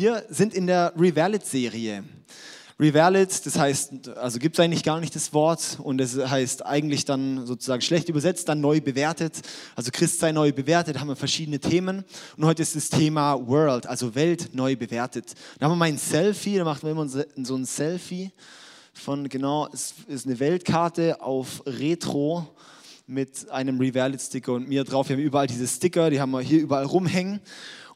Wir sind in der Revalid-Serie. Revalid, das heißt, also gibt es eigentlich gar nicht das Wort und es heißt eigentlich dann sozusagen schlecht übersetzt, dann neu bewertet. Also Christ sei neu bewertet, haben wir verschiedene Themen und heute ist das Thema World, also Welt neu bewertet. Da haben wir mal ein Selfie, da machen wir immer so ein Selfie von, genau, es ist eine Weltkarte auf Retro mit einem Revalid-Sticker und mir drauf. Wir haben überall diese Sticker, die haben wir hier überall rumhängen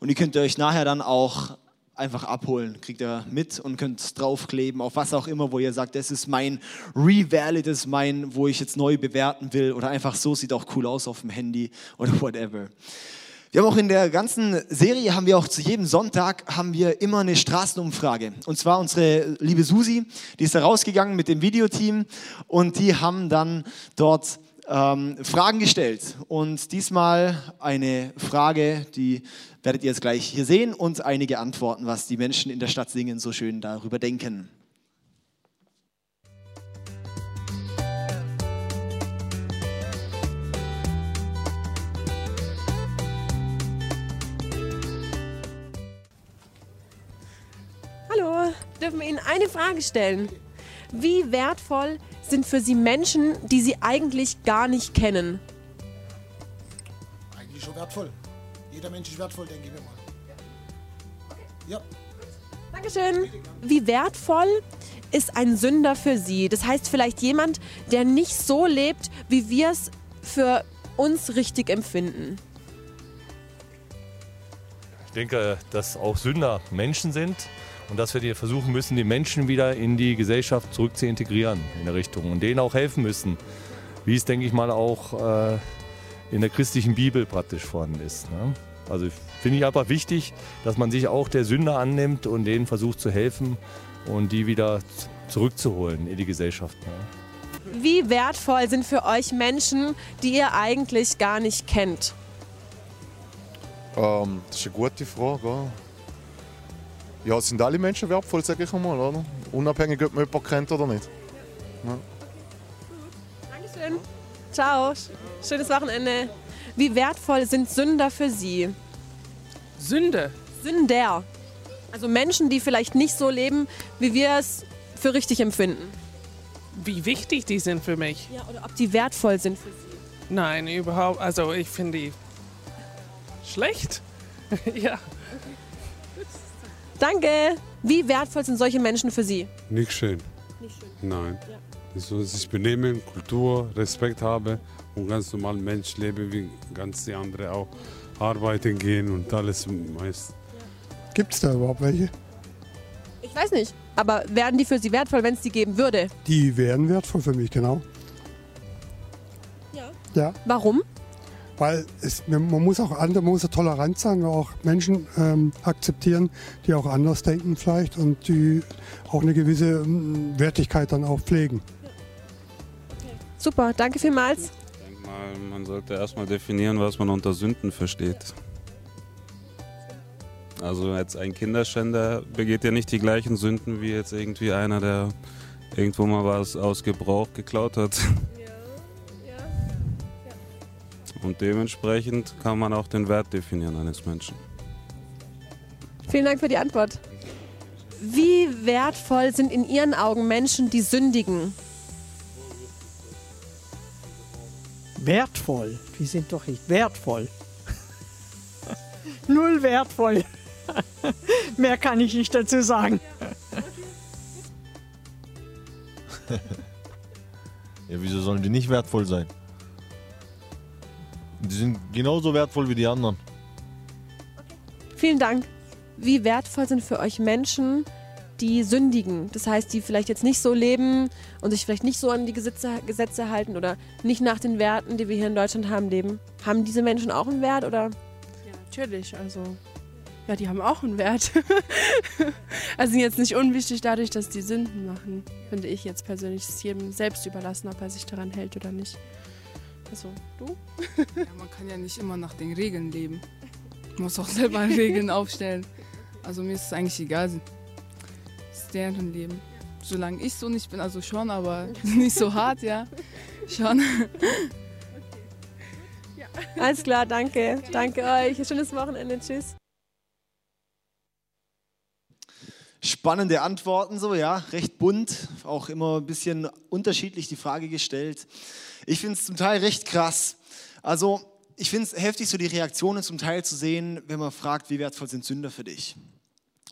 und die könnt ihr euch nachher dann auch einfach abholen. Kriegt ihr mit und könnt draufkleben, auf was auch immer, wo ihr sagt, das ist mein Revalid, das ist mein, wo ich jetzt neu bewerten will oder einfach so, sieht auch cool aus auf dem Handy oder whatever. Wir haben auch in der ganzen Serie, haben wir auch zu jedem Sonntag, haben wir immer eine Straßenumfrage. Und zwar unsere liebe Susi, die ist da rausgegangen mit dem Videoteam und die haben dann dort ähm, Fragen gestellt. Und diesmal eine Frage, die werdet ihr jetzt gleich hier sehen und einige Antworten, was die Menschen in der Stadt Singen so schön darüber denken. Hallo, dürfen wir Ihnen eine Frage stellen? Wie wertvoll sind für Sie Menschen, die Sie eigentlich gar nicht kennen? Eigentlich schon wertvoll. Jeder Mensch ist wertvoll, denke ich mir mal. Ja. Dankeschön. Wie wertvoll ist ein Sünder für Sie? Das heißt vielleicht jemand, der nicht so lebt, wie wir es für uns richtig empfinden. Ich denke, dass auch Sünder Menschen sind und dass wir versuchen müssen, die Menschen wieder in die Gesellschaft zurück zu integrieren in der Richtung und denen auch helfen müssen, wie es, denke ich mal, auch äh, in der christlichen Bibel praktisch vorhanden ist. Ne? Also finde ich einfach wichtig, dass man sich auch der Sünder annimmt und denen versucht zu helfen und die wieder zurückzuholen in die Gesellschaft. Ne? Wie wertvoll sind für euch Menschen, die ihr eigentlich gar nicht kennt? Ähm, das ist eine gute Frage. Ja, sind alle Menschen wertvoll, sage ich einmal, oder? Unabhängig, ob man jemanden kennt oder nicht. Ja. Dankeschön. Ciao. Schönes Wochenende. Wie wertvoll sind Sünder für Sie? Sünde? Sünder. Also Menschen, die vielleicht nicht so leben, wie wir es für richtig empfinden. Wie wichtig die sind für mich? Ja, oder ob die wertvoll sind für Sie. Nein, überhaupt. Also ich finde die schlecht. ja. Danke. Wie wertvoll sind solche Menschen für Sie? Nicht schön. Nicht schön. Nein. Ja. So, sich benehmen, Kultur, Respekt habe und ganz normal Mensch lebe, wie ganz die anderen auch arbeiten gehen und alles meist. Ja. Gibt es da überhaupt welche? Ich weiß nicht. Aber wären die für Sie wertvoll, wenn es die geben würde? Die wären wertvoll für mich, genau. Ja. Ja. Warum? Weil es, man muss auch andere, man muss tolerant sein, auch Menschen ähm, akzeptieren, die auch anders denken vielleicht und die auch eine gewisse ähm, Wertigkeit dann auch pflegen. Super, danke vielmals. Ich denke mal, man sollte erstmal definieren, was man unter Sünden versteht. Also jetzt ein Kinderschänder begeht ja nicht die gleichen Sünden wie jetzt irgendwie einer, der irgendwo mal was aus Gebrauch geklaut hat. Und dementsprechend kann man auch den Wert definieren eines Menschen. Vielen Dank für die Antwort. Wie wertvoll sind in Ihren Augen Menschen, die sündigen? Wertvoll? Die sind doch nicht wertvoll. Null wertvoll. Mehr kann ich nicht dazu sagen. ja, wieso sollen die nicht wertvoll sein? Die sind genauso wertvoll wie die anderen. Vielen Dank. Wie wertvoll sind für euch Menschen, die sündigen? Das heißt, die vielleicht jetzt nicht so leben und sich vielleicht nicht so an die Gesetze, Gesetze halten oder nicht nach den Werten, die wir hier in Deutschland haben, leben. Haben diese Menschen auch einen Wert oder? Ja, natürlich. Also ja, die haben auch einen Wert. also sind jetzt nicht unwichtig dadurch, dass die Sünden machen, finde ich jetzt persönlich. Es ist jedem selbst überlassen, ob er sich daran hält oder nicht. Also, du? ja, man kann ja nicht immer nach den Regeln leben. Man muss auch selber Regeln aufstellen. Also mir ist es eigentlich egal. Es ist deren Leben. Solange ich so nicht bin, also schon, aber nicht so hart, ja. Schon. Alles klar, danke. Danke euch. Schönes Wochenende. Tschüss. spannende Antworten, so, ja, recht bunt, auch immer ein bisschen unterschiedlich die Frage gestellt. Ich finde es zum Teil recht krass. Also, ich finde es heftig, so die Reaktionen zum Teil zu sehen, wenn man fragt, wie wertvoll sind Sünder für dich?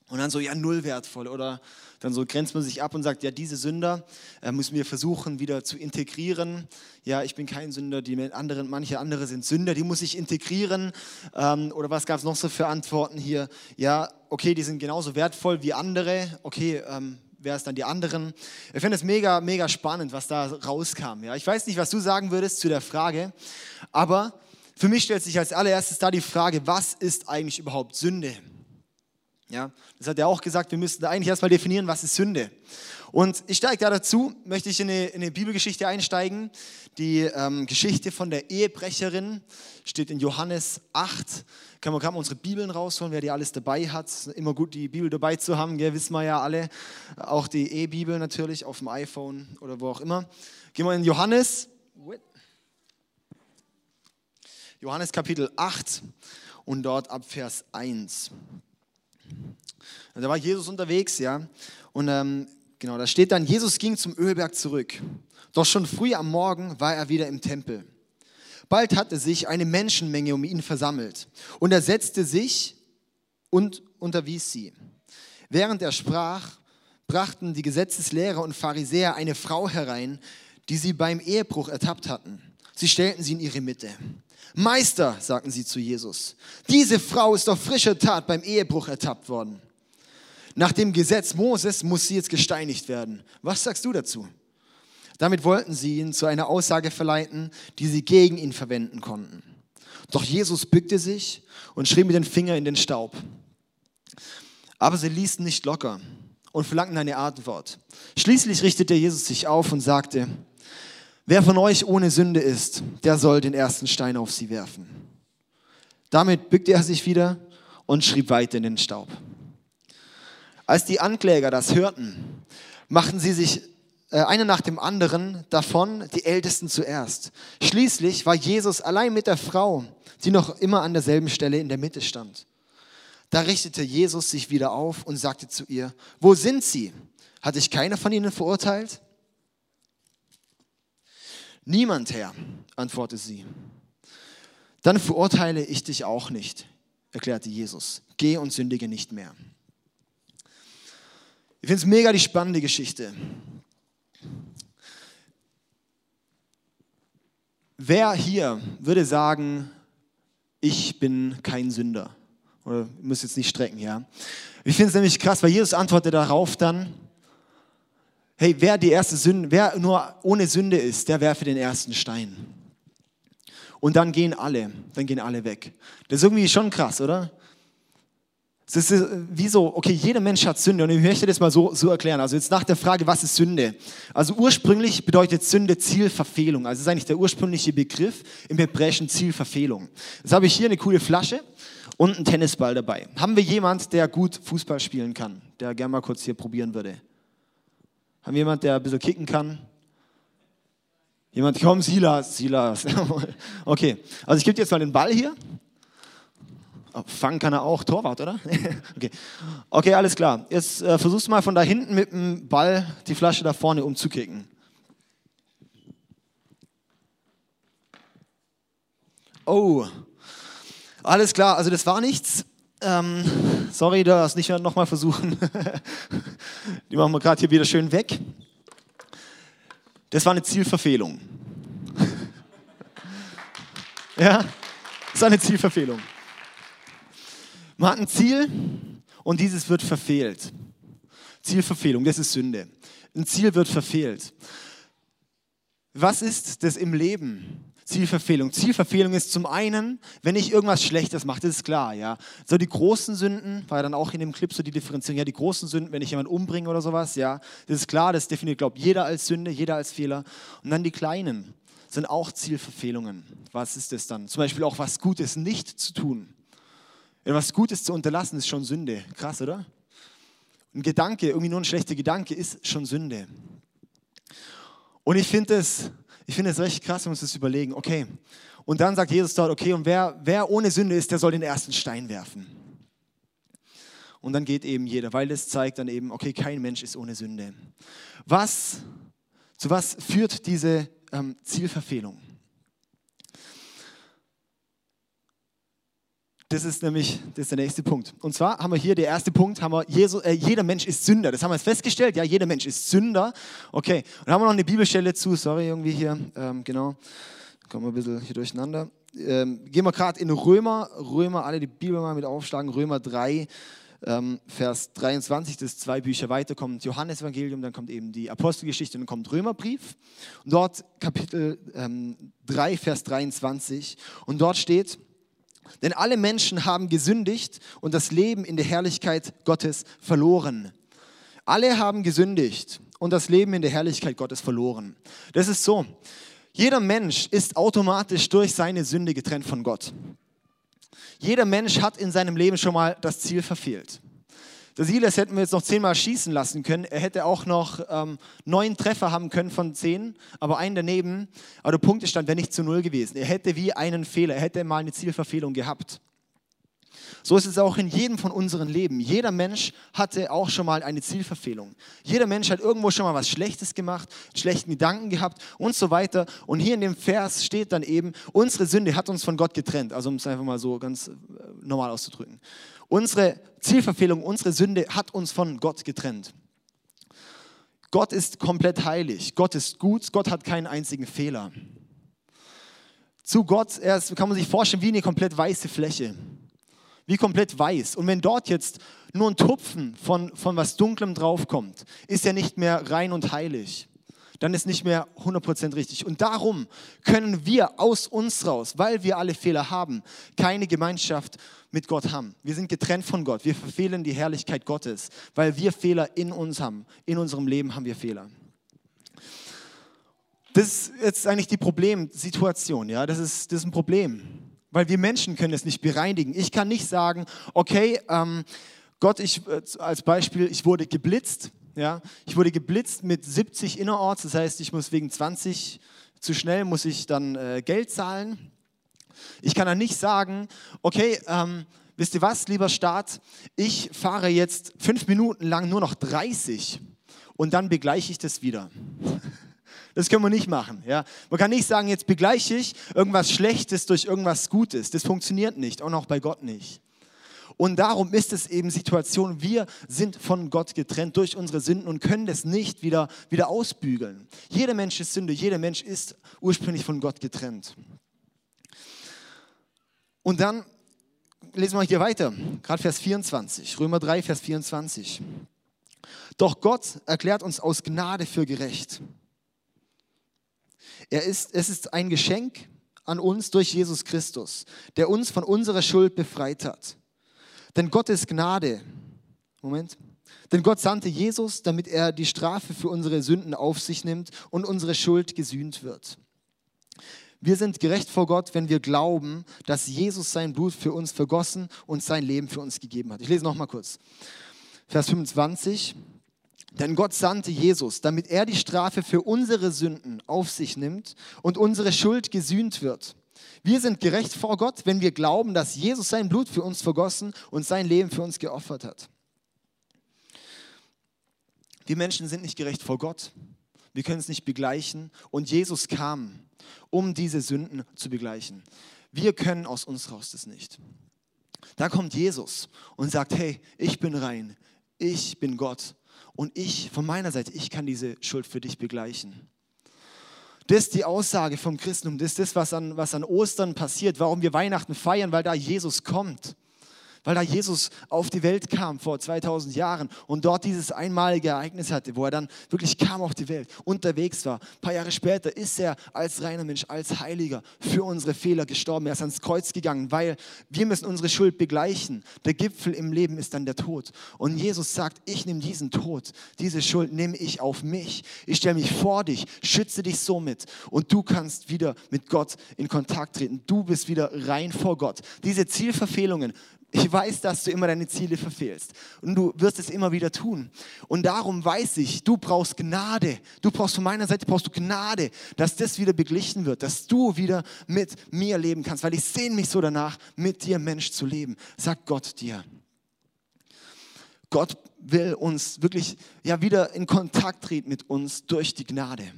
Und dann so, ja, null wertvoll. Oder dann so grenzt man sich ab und sagt, ja, diese Sünder äh, müssen wir versuchen wieder zu integrieren. Ja, ich bin kein Sünder, die anderen, manche andere sind Sünder, die muss ich integrieren. Ähm, oder was gab es noch so für Antworten hier? Ja, okay, die sind genauso wertvoll wie andere. Okay, ähm, wer ist dann die anderen? Ich finde es mega, mega spannend, was da rauskam. Ja, ich weiß nicht, was du sagen würdest zu der Frage, aber für mich stellt sich als allererstes da die Frage, was ist eigentlich überhaupt Sünde? Ja, das hat er auch gesagt, wir müssten eigentlich erstmal definieren, was ist Sünde. Und ich steige da dazu, möchte ich in eine, in eine Bibelgeschichte einsteigen. Die ähm, Geschichte von der Ehebrecherin steht in Johannes 8. Kann man gerade mal unsere Bibeln rausholen, wer die alles dabei hat. Immer gut, die Bibel dabei zu haben, gell, wissen wir ja alle. Auch die E-Bibel natürlich auf dem iPhone oder wo auch immer. Gehen wir in Johannes. Johannes Kapitel 8 und dort ab Vers 1. Da war Jesus unterwegs, ja. Und ähm, genau, da steht dann, Jesus ging zum Ölberg zurück. Doch schon früh am Morgen war er wieder im Tempel. Bald hatte sich eine Menschenmenge um ihn versammelt und er setzte sich und unterwies sie. Während er sprach, brachten die Gesetzeslehrer und Pharisäer eine Frau herein, die sie beim Ehebruch ertappt hatten. Sie stellten sie in ihre Mitte. Meister, sagten sie zu Jesus, diese Frau ist auf frischer Tat beim Ehebruch ertappt worden. Nach dem Gesetz Moses muss sie jetzt gesteinigt werden. Was sagst du dazu? Damit wollten sie ihn zu einer Aussage verleiten, die sie gegen ihn verwenden konnten. Doch Jesus bückte sich und schrieb mit dem Finger in den Staub. Aber sie ließen nicht locker und verlangten eine Antwort. Schließlich richtete Jesus sich auf und sagte, wer von euch ohne Sünde ist, der soll den ersten Stein auf sie werfen. Damit bückte er sich wieder und schrieb weiter in den Staub. Als die Ankläger das hörten, machten sie sich äh, einer nach dem anderen davon, die Ältesten zuerst. Schließlich war Jesus allein mit der Frau, die noch immer an derselben Stelle in der Mitte stand. Da richtete Jesus sich wieder auf und sagte zu ihr, wo sind sie? Hat dich keiner von ihnen verurteilt? Niemand, Herr, antwortete sie. Dann verurteile ich dich auch nicht, erklärte Jesus. Geh und sündige nicht mehr. Ich finde es mega die spannende Geschichte. Wer hier würde sagen, ich bin kein Sünder? Oder ihr müsst jetzt nicht strecken, ja? Ich finde es nämlich krass, weil Jesus antwortet darauf dann, hey, wer die erste Sünde, wer nur ohne Sünde ist, der werfe den ersten Stein. Und dann gehen alle, dann gehen alle weg. Das ist irgendwie schon krass, oder? Es ist äh, wie so, okay, jeder Mensch hat Sünde und ich möchte das mal so, so erklären. Also jetzt nach der Frage, was ist Sünde? Also ursprünglich bedeutet Sünde Zielverfehlung. Also das ist eigentlich der ursprüngliche Begriff im Hebräischen Zielverfehlung. Jetzt habe ich hier eine coole Flasche und einen Tennisball dabei. Haben wir jemand, der gut Fußball spielen kann, der gerne mal kurz hier probieren würde? Haben wir jemand, der ein bisschen kicken kann? Jemand, komm, Silas, Silas. okay, also ich gebe dir jetzt mal den Ball hier Fangen kann er auch, Torwart, oder? okay. okay, alles klar. Jetzt äh, versuchst du mal von da hinten mit dem Ball die Flasche da vorne umzukicken. Oh, alles klar, also das war nichts. Ähm, sorry, das nicht nochmal versuchen. die machen wir gerade hier wieder schön weg. Das war eine Zielverfehlung. ja, das war eine Zielverfehlung. Man hat ein Ziel und dieses wird verfehlt. Zielverfehlung, das ist Sünde. Ein Ziel wird verfehlt. Was ist das im Leben? Zielverfehlung. Zielverfehlung ist zum einen, wenn ich irgendwas Schlechtes mache, das ist klar, ja. So die großen Sünden, war ja dann auch in dem Clip so die Differenzierung, ja, die großen Sünden, wenn ich jemanden umbringe oder sowas, ja, das ist klar, das definiert, glaube ich, jeder als Sünde, jeder als Fehler. Und dann die kleinen sind auch Zielverfehlungen. Was ist das dann? Zum Beispiel auch was Gutes nicht zu tun. Etwas Gutes zu unterlassen ist schon Sünde. Krass, oder? Ein Gedanke, irgendwie nur ein schlechter Gedanke, ist schon Sünde. Und ich finde es ich find recht krass, wenn wir uns das überlegen. Okay, und dann sagt Jesus dort, okay, und wer, wer ohne Sünde ist, der soll den ersten Stein werfen. Und dann geht eben jeder, weil das zeigt dann eben, okay, kein Mensch ist ohne Sünde. Was, zu was führt diese ähm, Zielverfehlung? Das ist nämlich das ist der nächste Punkt. Und zwar haben wir hier, der erste Punkt, haben wir, Jesus, äh, jeder Mensch ist Sünder. Das haben wir jetzt festgestellt. Ja, jeder Mensch ist Sünder. Okay, und dann haben wir noch eine Bibelstelle zu. Sorry, irgendwie hier. Ähm, genau. Kommen wir ein bisschen hier durcheinander. Ähm, gehen wir gerade in Römer. Römer, alle die Bibel mal mit aufschlagen. Römer 3, ähm, Vers 23, das ist zwei Bücher weiter, kommt Johannesevangelium, dann kommt eben die Apostelgeschichte und dann kommt Römerbrief. Und dort Kapitel ähm, 3, Vers 23. Und dort steht, denn alle Menschen haben gesündigt und das Leben in der Herrlichkeit Gottes verloren. Alle haben gesündigt und das Leben in der Herrlichkeit Gottes verloren. Das ist so. Jeder Mensch ist automatisch durch seine Sünde getrennt von Gott. Jeder Mensch hat in seinem Leben schon mal das Ziel verfehlt. Der Silas hätten wir jetzt noch zehnmal schießen lassen können. Er hätte auch noch ähm, neun Treffer haben können von zehn, aber einen daneben. Aber der Punktestand wäre nicht zu null gewesen. Er hätte wie einen Fehler, er hätte mal eine Zielverfehlung gehabt. So ist es auch in jedem von unseren Leben. Jeder Mensch hatte auch schon mal eine Zielverfehlung. Jeder Mensch hat irgendwo schon mal was Schlechtes gemacht, schlechten Gedanken gehabt und so weiter. Und hier in dem Vers steht dann eben, unsere Sünde hat uns von Gott getrennt. Also um es einfach mal so ganz äh, normal auszudrücken. Unsere Zielverfehlung, unsere Sünde hat uns von Gott getrennt. Gott ist komplett heilig. Gott ist gut. Gott hat keinen einzigen Fehler. Zu Gott, er ist, kann man sich vorstellen, wie eine komplett weiße Fläche. Wie komplett weiß. Und wenn dort jetzt nur ein Tupfen von, von was Dunklem draufkommt, ist er nicht mehr rein und heilig dann ist nicht mehr 100% richtig. Und darum können wir aus uns raus, weil wir alle Fehler haben, keine Gemeinschaft mit Gott haben. Wir sind getrennt von Gott. Wir verfehlen die Herrlichkeit Gottes, weil wir Fehler in uns haben. In unserem Leben haben wir Fehler. Das ist jetzt eigentlich die Problemsituation. Ja? Das, ist, das ist ein Problem, weil wir Menschen können es nicht bereinigen. Ich kann nicht sagen, okay, ähm, Gott, ich, äh, als Beispiel, ich wurde geblitzt ja? Ich wurde geblitzt mit 70 innerorts, das heißt, ich muss wegen 20 zu schnell, muss ich dann äh, Geld zahlen. Ich kann dann nicht sagen, okay, ähm, wisst ihr was, lieber Staat, ich fahre jetzt fünf Minuten lang nur noch 30 und dann begleiche ich das wieder. Das können wir nicht machen. Ja? Man kann nicht sagen, jetzt begleiche ich irgendwas Schlechtes durch irgendwas Gutes. Das funktioniert nicht, auch noch bei Gott nicht. Und darum ist es eben Situation, wir sind von Gott getrennt durch unsere Sünden und können das nicht wieder, wieder ausbügeln. Jeder Mensch ist Sünde, jeder Mensch ist ursprünglich von Gott getrennt. Und dann lesen wir hier weiter, gerade Vers 24, Römer 3, Vers 24. Doch Gott erklärt uns aus Gnade für gerecht. Er ist, es ist ein Geschenk an uns durch Jesus Christus, der uns von unserer Schuld befreit hat. Denn Gottes Gnade, Moment, denn Gott sandte Jesus, damit er die Strafe für unsere Sünden auf sich nimmt und unsere Schuld gesühnt wird. Wir sind gerecht vor Gott, wenn wir glauben, dass Jesus sein Blut für uns vergossen und sein Leben für uns gegeben hat. Ich lese noch mal kurz. Vers 25. Denn Gott sandte Jesus, damit er die Strafe für unsere Sünden auf sich nimmt und unsere Schuld gesühnt wird. Wir sind gerecht vor Gott, wenn wir glauben, dass Jesus sein Blut für uns vergossen und sein Leben für uns geopfert hat. Wir Menschen sind nicht gerecht vor Gott. Wir können es nicht begleichen. Und Jesus kam, um diese Sünden zu begleichen. Wir können aus uns raus das nicht. Da kommt Jesus und sagt, hey, ich bin rein, ich bin Gott und ich von meiner Seite, ich kann diese Schuld für dich begleichen. Das ist die Aussage vom Christentum. Das ist das, was an, was an Ostern passiert, warum wir Weihnachten feiern, weil da Jesus kommt weil da Jesus auf die Welt kam vor 2000 Jahren und dort dieses einmalige Ereignis hatte, wo er dann wirklich kam auf die Welt, unterwegs war. Ein paar Jahre später ist er als reiner Mensch, als Heiliger für unsere Fehler gestorben. Er ist ans Kreuz gegangen, weil wir müssen unsere Schuld begleichen. Der Gipfel im Leben ist dann der Tod. Und Jesus sagt, ich nehme diesen Tod, diese Schuld nehme ich auf mich. Ich stelle mich vor dich, schütze dich somit und du kannst wieder mit Gott in Kontakt treten. Du bist wieder rein vor Gott. Diese Zielverfehlungen ich weiß, dass du immer deine Ziele verfehlst und du wirst es immer wieder tun. Und darum weiß ich, du brauchst Gnade. Du brauchst von meiner Seite brauchst du Gnade, dass das wieder beglichen wird, dass du wieder mit mir leben kannst, weil ich sehne mich so danach, mit dir Mensch zu leben. Sagt Gott dir. Gott will uns wirklich ja wieder in Kontakt treten mit uns durch die Gnade.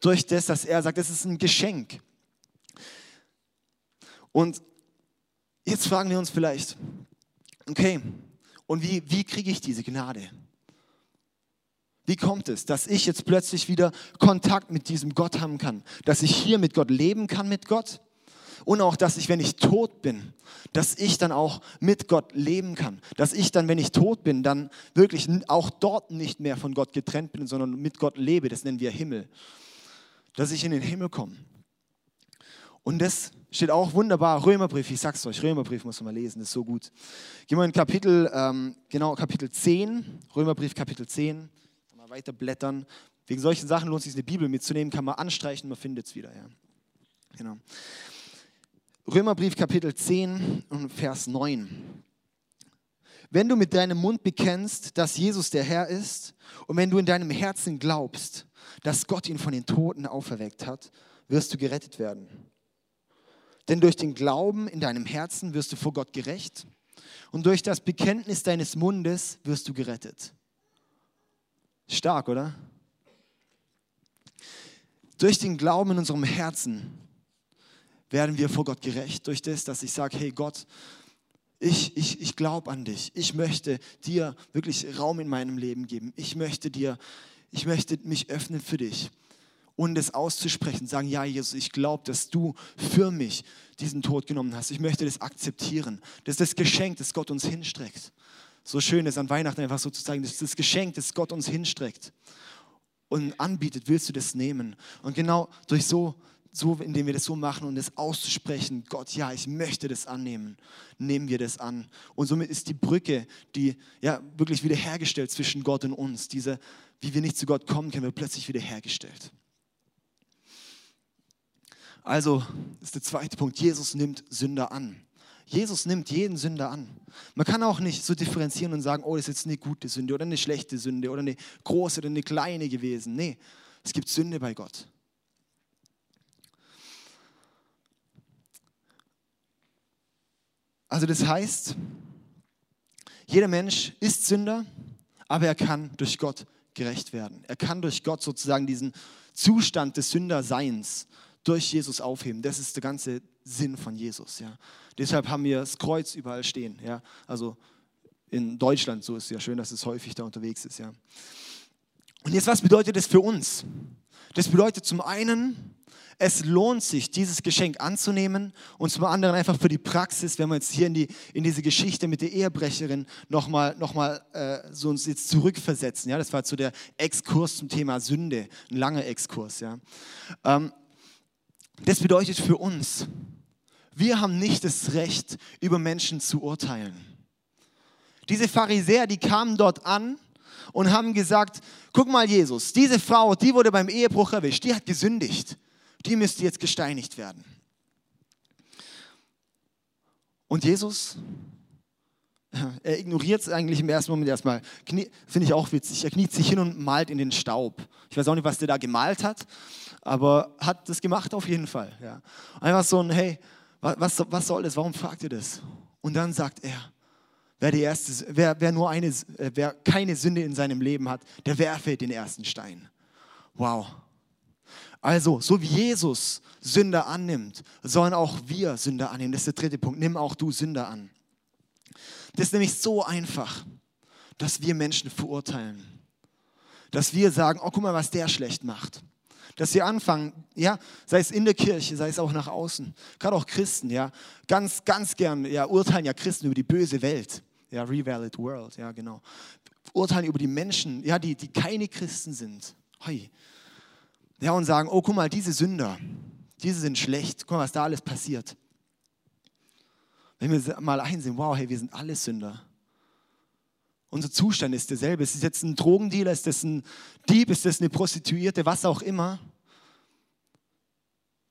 Durch das, dass er sagt, es ist ein Geschenk. Und jetzt fragen wir uns vielleicht, okay, und wie, wie kriege ich diese Gnade? Wie kommt es, dass ich jetzt plötzlich wieder Kontakt mit diesem Gott haben kann? Dass ich hier mit Gott leben kann mit Gott? Und auch, dass ich, wenn ich tot bin, dass ich dann auch mit Gott leben kann. Dass ich dann, wenn ich tot bin, dann wirklich auch dort nicht mehr von Gott getrennt bin, sondern mit Gott lebe. Das nennen wir Himmel. Dass ich in den Himmel komme. Und das steht auch wunderbar, Römerbrief, ich sag's euch, Römerbrief muss man mal lesen, ist so gut. Gehen wir in Kapitel, ähm, genau, Kapitel 10, Römerbrief Kapitel 10, mal weiter blättern. Wegen solchen Sachen lohnt es sich, eine Bibel mitzunehmen, kann man anstreichen, man findet es wieder. Ja. Genau. Römerbrief Kapitel 10 und Vers 9. Wenn du mit deinem Mund bekennst, dass Jesus der Herr ist und wenn du in deinem Herzen glaubst, dass Gott ihn von den Toten auferweckt hat, wirst du gerettet werden. Denn durch den Glauben in deinem Herzen wirst du vor Gott gerecht und durch das Bekenntnis deines Mundes wirst du gerettet. Stark, oder? Durch den Glauben in unserem Herzen werden wir vor Gott gerecht durch das, dass ich sage, hey Gott, ich, ich, ich glaube an dich. Ich möchte dir wirklich Raum in meinem Leben geben. Ich möchte dir, ich möchte mich öffnen für dich. Und es auszusprechen, sagen, ja Jesus, ich glaube, dass du für mich diesen Tod genommen hast. Ich möchte das akzeptieren. Das ist das Geschenk, das Gott uns hinstreckt. So schön ist an Weihnachten einfach so zu zeigen, das ist das Geschenk, das Gott uns hinstreckt und anbietet, willst du das nehmen. Und genau durch so so, indem wir das so machen und es auszusprechen, Gott, ja, ich möchte das annehmen, nehmen wir das an. Und somit ist die Brücke, die ja wirklich wiederhergestellt zwischen Gott und uns, diese, wie wir nicht zu Gott kommen können, wird plötzlich wiederhergestellt. Also ist der zweite Punkt, Jesus nimmt Sünder an. Jesus nimmt jeden Sünder an. Man kann auch nicht so differenzieren und sagen, oh, das ist jetzt eine gute Sünde oder eine schlechte Sünde oder eine große oder eine kleine gewesen. Nee, es gibt Sünde bei Gott. Also das heißt, jeder Mensch ist Sünder, aber er kann durch Gott gerecht werden. Er kann durch Gott sozusagen diesen Zustand des Sünderseins durch Jesus aufheben. Das ist der ganze Sinn von Jesus. Ja. Deshalb haben wir das Kreuz überall stehen. Ja. Also in Deutschland, so ist es ja schön, dass es häufig da unterwegs ist. Ja. Und jetzt, was bedeutet das für uns? Das bedeutet zum einen, es lohnt sich, dieses Geschenk anzunehmen und zum anderen einfach für die Praxis, wenn wir jetzt hier in, die, in diese Geschichte mit der Ehebrecherin nochmal noch mal, äh, so uns jetzt zurückversetzen. Ja? Das war zu der Exkurs zum Thema Sünde, ein langer Exkurs. Ja? Ähm, das bedeutet für uns, wir haben nicht das Recht, über Menschen zu urteilen. Diese Pharisäer, die kamen dort an und haben gesagt, guck mal Jesus, diese Frau, die wurde beim Ehebruch erwischt, die hat gesündigt die müsste jetzt gesteinigt werden. Und Jesus, er ignoriert es eigentlich im ersten Moment erstmal. Finde ich auch witzig. Er kniet sich hin und malt in den Staub. Ich weiß auch nicht, was der da gemalt hat, aber hat das gemacht auf jeden Fall. Ja. Einfach so ein, hey, was, was soll das? Warum fragt ihr das? Und dann sagt er, wer, die erste, wer, wer, nur eine, äh, wer keine Sünde in seinem Leben hat, der werfe den ersten Stein. Wow. Also, so wie Jesus Sünder annimmt, sollen auch wir Sünder annehmen. Das ist der dritte Punkt. Nimm auch du Sünder an. Das ist nämlich so einfach, dass wir Menschen verurteilen. Dass wir sagen, oh, guck mal, was der schlecht macht. Dass wir anfangen, ja, sei es in der Kirche, sei es auch nach außen, gerade auch Christen, ja, ganz, ganz gern, ja, urteilen ja Christen über die böse Welt. Ja, revalid world, ja, genau. Urteilen über die Menschen, ja, die, die keine Christen sind. Hoi, ja, und sagen, oh, guck mal, diese Sünder, diese sind schlecht, guck mal, was da alles passiert. Wenn wir mal einsehen, wow, hey, wir sind alle Sünder. Unser Zustand ist derselbe. Ist es jetzt ein Drogendealer, ist das ein Dieb, ist das eine Prostituierte, was auch immer.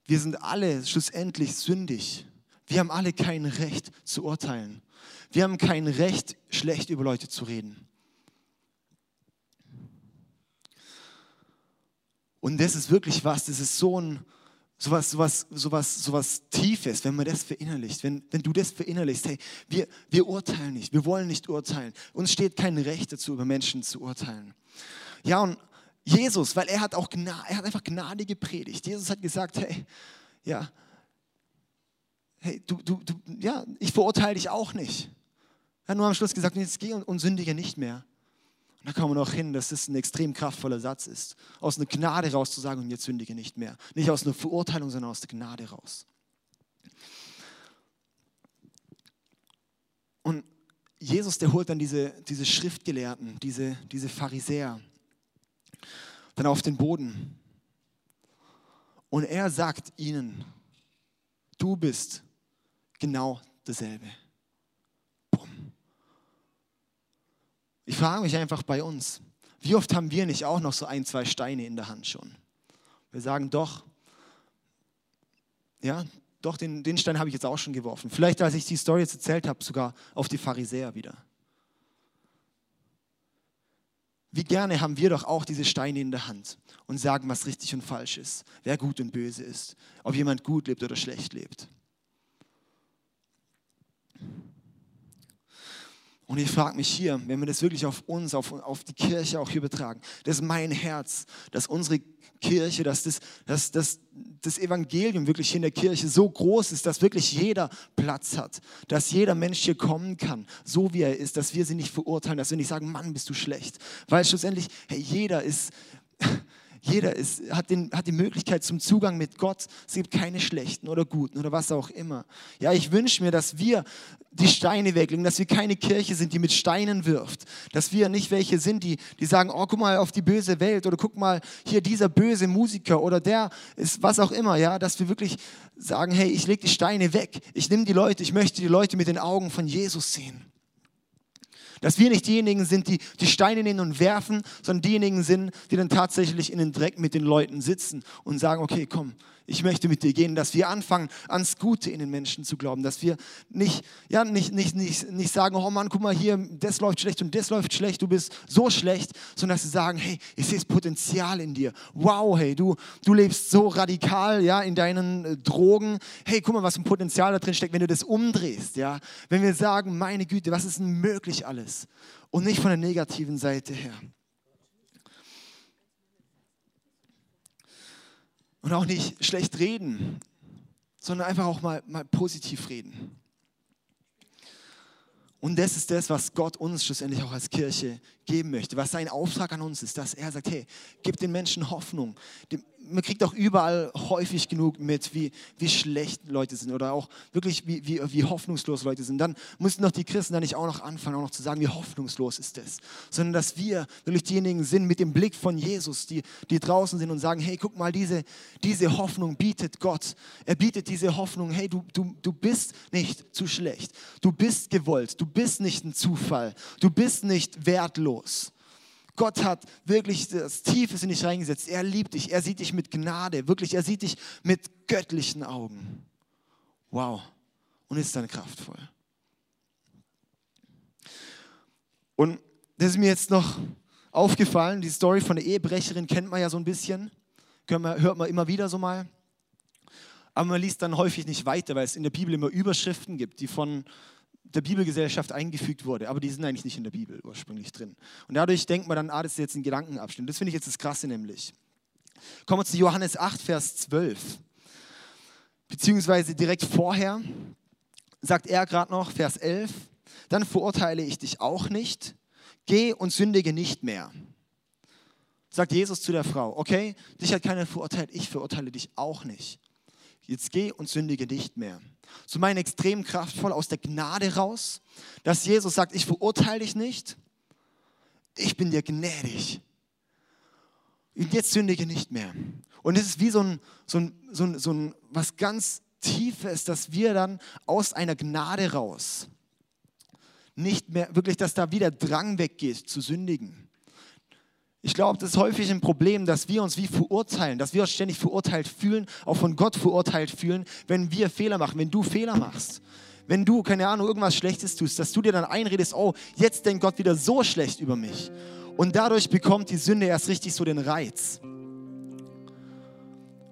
Wir sind alle schlussendlich sündig. Wir haben alle kein Recht zu urteilen. Wir haben kein Recht, schlecht über Leute zu reden. Und das ist wirklich was, das ist so ein, sowas, sowas, sowas, sowas Tiefes, wenn man das verinnerlicht, wenn, wenn du das verinnerlichst, hey, wir, wir urteilen nicht, wir wollen nicht urteilen. Uns steht kein Recht dazu, über Menschen zu urteilen. Ja, und Jesus, weil er hat auch Gnade, er hat einfach Gnade gepredigt. Jesus hat gesagt, hey, ja, hey, du, du, du, ja, ich verurteile dich auch nicht. Er hat nur am Schluss gesagt, jetzt geh und, und sündige nicht mehr. Und da kommen wir noch hin, dass das ein extrem kraftvoller Satz ist. Aus einer Gnade raus zu sagen, und jetzt sündige nicht mehr. Nicht aus einer Verurteilung, sondern aus der Gnade raus. Und Jesus, der holt dann diese, diese Schriftgelehrten, diese, diese Pharisäer, dann auf den Boden. Und er sagt ihnen, du bist genau dasselbe. Ich frage mich einfach bei uns, wie oft haben wir nicht auch noch so ein, zwei Steine in der Hand schon? Wir sagen doch, ja, doch, den, den Stein habe ich jetzt auch schon geworfen. Vielleicht, als ich die Story jetzt erzählt habe, sogar auf die Pharisäer wieder. Wie gerne haben wir doch auch diese Steine in der Hand und sagen, was richtig und falsch ist, wer gut und böse ist, ob jemand gut lebt oder schlecht lebt. Und ich frage mich hier, wenn wir das wirklich auf uns, auf, auf die Kirche auch übertragen, das ist mein Herz, dass unsere Kirche, dass das, dass, dass das Evangelium wirklich hier in der Kirche so groß ist, dass wirklich jeder Platz hat, dass jeder Mensch hier kommen kann, so wie er ist, dass wir sie nicht verurteilen, dass wir nicht sagen, Mann, bist du schlecht. Weil schlussendlich, hey, jeder ist, jeder ist, hat, den, hat die Möglichkeit zum Zugang mit Gott. Es gibt keine schlechten oder guten oder was auch immer. Ja, ich wünsche mir, dass wir die Steine weglegen, dass wir keine Kirche sind, die mit Steinen wirft. Dass wir nicht welche sind, die, die sagen, oh, guck mal auf die böse Welt oder guck mal hier dieser böse Musiker oder der ist was auch immer. Ja, dass wir wirklich sagen, hey, ich lege die Steine weg. Ich nehme die Leute, ich möchte die Leute mit den Augen von Jesus sehen. Dass wir nicht diejenigen sind, die die Steine nehmen und werfen, sondern diejenigen sind, die dann tatsächlich in den Dreck mit den Leuten sitzen und sagen, okay, komm, ich möchte mit dir gehen, dass wir anfangen, ans Gute in den Menschen zu glauben, dass wir nicht, ja, nicht, nicht, nicht, nicht sagen, oh Mann, guck mal hier, das läuft schlecht und das läuft schlecht, du bist so schlecht, sondern dass sie sagen, hey, ich sehe das Potenzial in dir. Wow, hey, du, du lebst so radikal, ja, in deinen äh, Drogen. Hey, guck mal, was ein Potenzial da drin steckt, wenn du das umdrehst, ja. Wenn wir sagen, meine Güte, was ist denn möglich alles? Und nicht von der negativen Seite her. Und auch nicht schlecht reden, sondern einfach auch mal, mal positiv reden. Und das ist das, was Gott uns schlussendlich auch als Kirche geben möchte, was sein Auftrag an uns ist, dass er sagt, hey, gib den Menschen Hoffnung. Man kriegt auch überall häufig genug mit, wie, wie schlecht Leute sind oder auch wirklich, wie, wie, wie hoffnungslos Leute sind. Dann müssen doch die Christen dann nicht auch noch anfangen, auch noch zu sagen, wie hoffnungslos ist das, sondern dass wir wirklich diejenigen sind mit dem Blick von Jesus, die, die draußen sind und sagen, hey, guck mal, diese, diese Hoffnung bietet Gott. Er bietet diese Hoffnung, hey, du, du, du bist nicht zu schlecht. Du bist gewollt. Du bist nicht ein Zufall. Du bist nicht wertlos los. Gott hat wirklich das Tiefes in dich reingesetzt. Er liebt dich. Er sieht dich mit Gnade. Wirklich, er sieht dich mit göttlichen Augen. Wow. Und ist dann kraftvoll. Und das ist mir jetzt noch aufgefallen. Die Story von der Ehebrecherin kennt man ja so ein bisschen. Hört man immer wieder so mal. Aber man liest dann häufig nicht weiter, weil es in der Bibel immer Überschriften gibt, die von der Bibelgesellschaft eingefügt wurde, aber die sind eigentlich nicht in der Bibel ursprünglich drin. Und dadurch denkt man dann, ah, das ist jetzt ein Gedankenabschnitt. Das finde ich jetzt das Krasse nämlich. Kommen wir zu Johannes 8, Vers 12. Beziehungsweise direkt vorher sagt er gerade noch, Vers 11, dann verurteile ich dich auch nicht, geh und sündige nicht mehr. Sagt Jesus zu der Frau, okay, dich hat keiner verurteilt, ich verurteile dich auch nicht. Jetzt geh und sündige nicht mehr. So meinen extrem kraftvoll aus der Gnade raus, dass Jesus sagt, ich verurteile dich nicht, ich bin dir gnädig. Und jetzt sündige nicht mehr. Und es ist wie so ein, so ein, so ein, so ein was ganz Tiefes, dass wir dann aus einer Gnade raus nicht mehr, wirklich, dass da wieder Drang weggeht zu sündigen. Ich glaube, das ist häufig ein Problem, dass wir uns wie verurteilen, dass wir uns ständig verurteilt fühlen, auch von Gott verurteilt fühlen, wenn wir Fehler machen, wenn du Fehler machst. Wenn du, keine Ahnung, irgendwas Schlechtes tust, dass du dir dann einredest, oh, jetzt denkt Gott wieder so schlecht über mich. Und dadurch bekommt die Sünde erst richtig so den Reiz.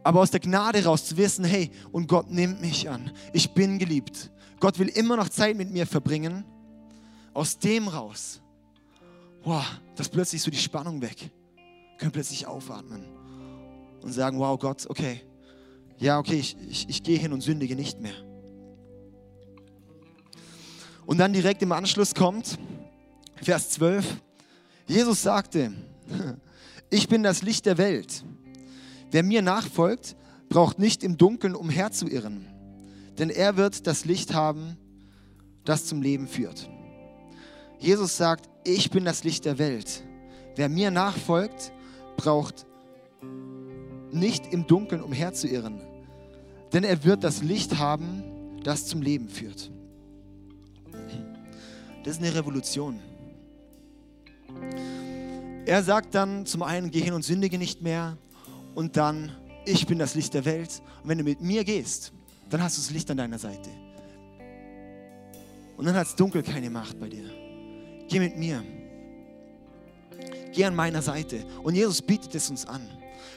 Aber aus der Gnade raus zu wissen, hey, und Gott nimmt mich an. Ich bin geliebt. Gott will immer noch Zeit mit mir verbringen. Aus dem raus, wow, das ist plötzlich so die Spannung weg. Wir können plötzlich aufatmen und sagen, wow, Gott, okay, ja, okay, ich, ich, ich gehe hin und sündige nicht mehr. Und dann direkt im Anschluss kommt Vers 12. Jesus sagte, ich bin das Licht der Welt. Wer mir nachfolgt, braucht nicht im Dunkeln umherzuirren, denn er wird das Licht haben, das zum Leben führt. Jesus sagt, ich bin das Licht der Welt. Wer mir nachfolgt, braucht nicht im Dunkeln umherzuirren, denn er wird das Licht haben, das zum Leben führt. Das ist eine Revolution. Er sagt dann zum einen, geh hin und sündige nicht mehr und dann, ich bin das Licht der Welt. Und wenn du mit mir gehst, dann hast du das Licht an deiner Seite. Und dann hat das Dunkel keine Macht bei dir. Geh mit mir. Geh an meiner Seite. Und Jesus bietet es uns an.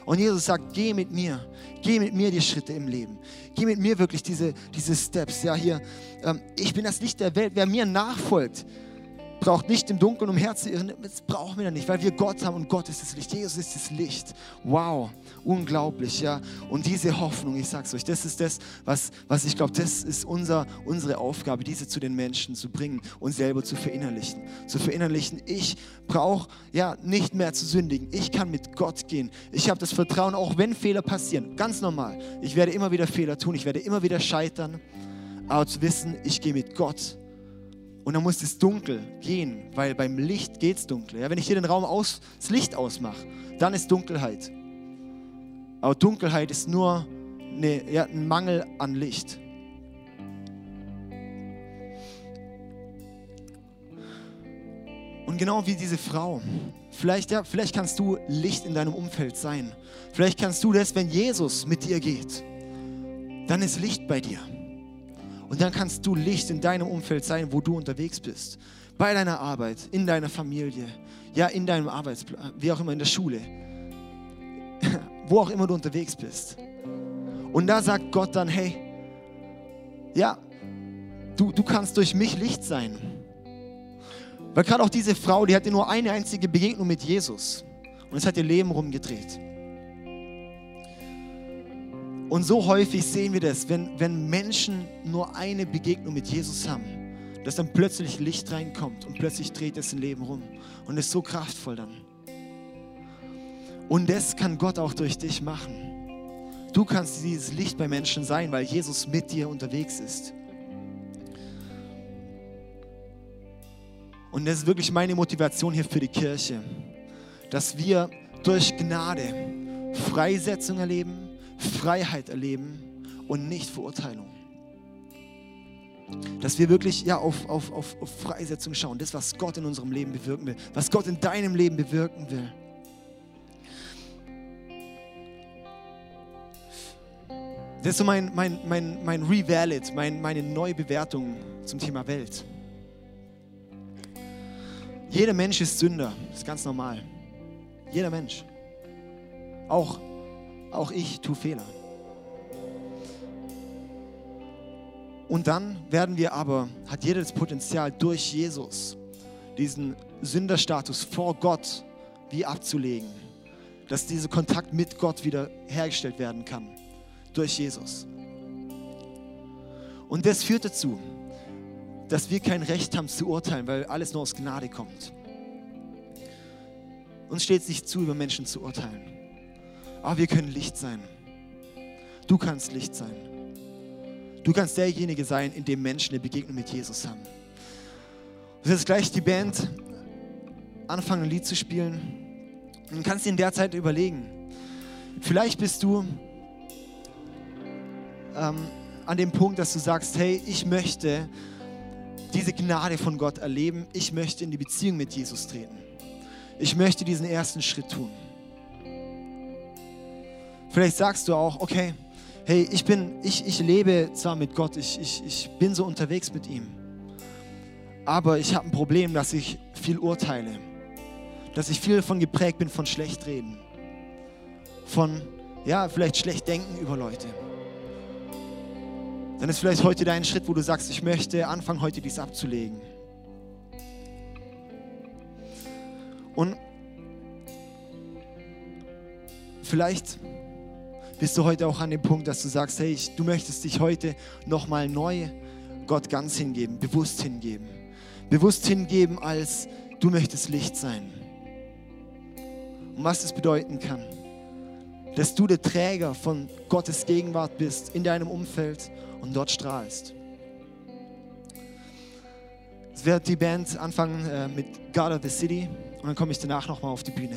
Und Jesus sagt, geh mit mir, geh mit mir die Schritte im Leben. Geh mit mir wirklich diese, diese Steps. Ja, hier, ähm, ich bin das Licht der Welt. Wer mir nachfolgt, braucht nicht im Dunkeln umherzuirren. Das brauchen wir dann nicht, weil wir Gott haben und Gott ist das Licht. Jesus ist das Licht. Wow, unglaublich, ja. Und diese Hoffnung, ich sag's euch, das ist das, was, was ich glaube, das ist unser, unsere Aufgabe, diese zu den Menschen zu bringen und selber zu verinnerlichen. Zu verinnerlichen, ich brauche ja nicht mehr zu sündigen. Ich kann mit Gott gehen. Ich habe das Vertrauen, auch wenn Fehler passieren. Ganz normal. Ich werde immer wieder Fehler tun, ich werde immer wieder scheitern. Aber zu wissen, ich gehe mit Gott und dann muss es dunkel gehen, weil beim Licht geht es dunkel. Ja, wenn ich hier den Raum aus, das Licht ausmache, dann ist Dunkelheit. Aber Dunkelheit ist nur eine, ja, ein Mangel an Licht. Und genau wie diese Frau, vielleicht, ja, vielleicht kannst du Licht in deinem Umfeld sein. Vielleicht kannst du das, wenn Jesus mit dir geht, dann ist Licht bei dir. Und dann kannst du Licht in deinem Umfeld sein, wo du unterwegs bist. Bei deiner Arbeit, in deiner Familie, ja, in deinem Arbeitsplatz, wie auch immer, in der Schule. wo auch immer du unterwegs bist. Und da sagt Gott dann, hey, ja, du, du kannst durch mich Licht sein. Weil gerade auch diese Frau, die hatte nur eine einzige Begegnung mit Jesus. Und es hat ihr Leben rumgedreht. Und so häufig sehen wir das, wenn, wenn Menschen nur eine Begegnung mit Jesus haben, dass dann plötzlich Licht reinkommt und plötzlich dreht es ein Leben rum. Und ist so kraftvoll dann. Und das kann Gott auch durch dich machen. Du kannst dieses Licht bei Menschen sein, weil Jesus mit dir unterwegs ist. Und das ist wirklich meine Motivation hier für die Kirche, dass wir durch Gnade Freisetzung erleben, Freiheit erleben und nicht Verurteilung. Dass wir wirklich ja, auf, auf, auf, auf Freisetzung schauen, das, was Gott in unserem Leben bewirken will, was Gott in deinem Leben bewirken will. Das ist so mein, mein, mein, mein Revalid, mein, meine Neubewertung zum Thema Welt. Jeder Mensch ist Sünder, das ist ganz normal. Jeder Mensch. Auch auch ich tue Fehler. Und dann werden wir aber, hat jeder das Potenzial durch Jesus, diesen Sünderstatus vor Gott wie abzulegen. Dass dieser Kontakt mit Gott wieder hergestellt werden kann. Durch Jesus. Und das führt dazu, dass wir kein Recht haben zu urteilen, weil alles nur aus Gnade kommt. Uns steht es nicht zu, über Menschen zu urteilen. Aber wir können Licht sein. Du kannst Licht sein. Du kannst derjenige sein, in dem Menschen eine Begegnung mit Jesus haben. Und jetzt gleich die Band anfangen, ein Lied zu spielen. Und du kannst dir in der Zeit überlegen, vielleicht bist du ähm, an dem Punkt, dass du sagst, hey, ich möchte diese Gnade von Gott erleben. Ich möchte in die Beziehung mit Jesus treten. Ich möchte diesen ersten Schritt tun. Vielleicht sagst du auch, okay, hey, ich, bin, ich, ich lebe zwar mit Gott, ich, ich, ich bin so unterwegs mit ihm, aber ich habe ein Problem, dass ich viel urteile, dass ich viel davon geprägt bin von Schlechtreden, von ja, vielleicht schlecht denken über Leute. Dann ist vielleicht heute dein Schritt, wo du sagst, ich möchte anfangen, heute dies abzulegen. Und vielleicht bist du heute auch an dem Punkt, dass du sagst, hey, ich, du möchtest dich heute nochmal neu Gott ganz hingeben, bewusst hingeben. Bewusst hingeben, als du möchtest Licht sein. Und was das bedeuten kann, dass du der Träger von Gottes Gegenwart bist in deinem Umfeld und dort strahlst. Es wird die Band anfangen äh, mit God of the City und dann komme ich danach nochmal auf die Bühne.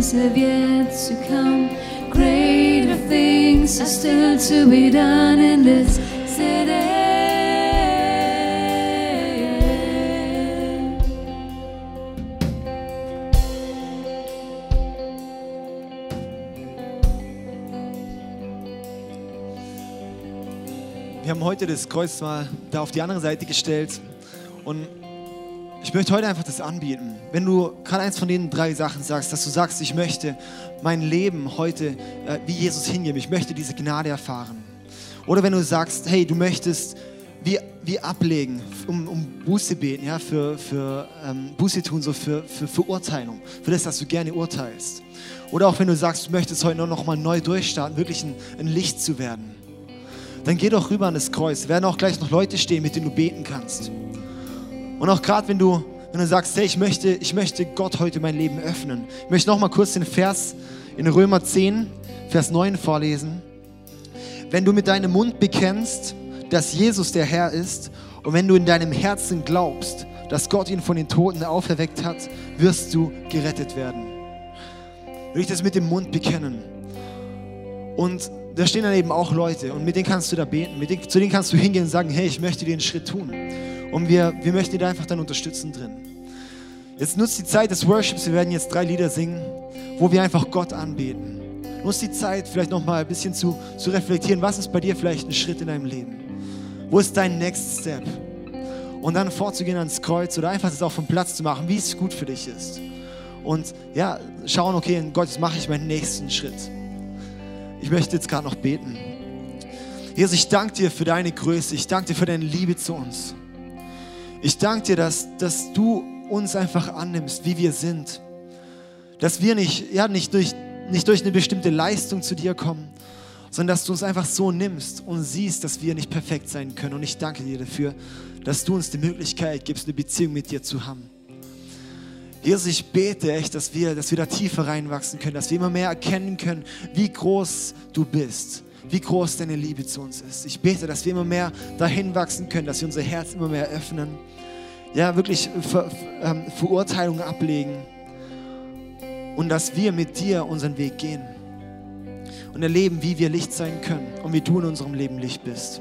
things have yet to come. Greater things are still to be done in this city. Wir haben heute das Kreuz mal da auf die andere Seite gestellt und ich möchte heute einfach das anbieten. Wenn du gerade eins von den drei Sachen sagst, dass du sagst, ich möchte mein Leben heute äh, wie Jesus hingeben, ich möchte diese Gnade erfahren. Oder wenn du sagst, hey, du möchtest wie, wie ablegen, um, um Buße beten, ja, für, für ähm, Buße tun, so für, für Verurteilung, für das, dass du gerne urteilst. Oder auch wenn du sagst, du möchtest heute noch mal neu durchstarten, wirklich ein, ein Licht zu werden dann geh doch rüber an das Kreuz. Es werden auch gleich noch Leute stehen, mit denen du beten kannst. Und auch gerade wenn du, wenn du sagst, hey, ich möchte, ich möchte Gott heute mein Leben öffnen. Ich möchte noch mal kurz den Vers in Römer 10, Vers 9 vorlesen. Wenn du mit deinem Mund bekennst, dass Jesus der Herr ist und wenn du in deinem Herzen glaubst, dass Gott ihn von den Toten auferweckt hat, wirst du gerettet werden. Will ich das mit dem Mund bekennen? Und da stehen dann eben auch Leute und mit denen kannst du da beten. Denen, zu denen kannst du hingehen und sagen, hey, ich möchte den Schritt tun. Und wir, wir möchten da einfach dann unterstützen drin. Jetzt nutzt die Zeit des Worships. Wir werden jetzt drei Lieder singen, wo wir einfach Gott anbeten. Nutzt die Zeit, vielleicht noch mal ein bisschen zu, zu reflektieren. Was ist bei dir vielleicht ein Schritt in deinem Leben? Wo ist dein Next Step? Und dann vorzugehen ans Kreuz oder einfach das auch vom Platz zu machen, wie es gut für dich ist. Und ja, schauen, okay, in Gott, jetzt mache ich meinen nächsten Schritt. Ich möchte jetzt gerade noch beten. Jesus, ich danke dir für deine Größe. Ich danke dir für deine Liebe zu uns. Ich danke dir, dass, dass du uns einfach annimmst, wie wir sind. Dass wir nicht, ja, nicht, durch, nicht durch eine bestimmte Leistung zu dir kommen, sondern dass du uns einfach so nimmst und siehst, dass wir nicht perfekt sein können. Und ich danke dir dafür, dass du uns die Möglichkeit gibst, eine Beziehung mit dir zu haben. Jesus, ich bete echt, dass wir, dass wir da tiefer reinwachsen können, dass wir immer mehr erkennen können, wie groß du bist, wie groß deine Liebe zu uns ist. Ich bete, dass wir immer mehr dahin wachsen können, dass wir unser Herz immer mehr öffnen, ja, wirklich Ver, ähm, Verurteilungen ablegen und dass wir mit dir unseren Weg gehen und erleben, wie wir Licht sein können und wie du in unserem Leben Licht bist.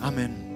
Amen.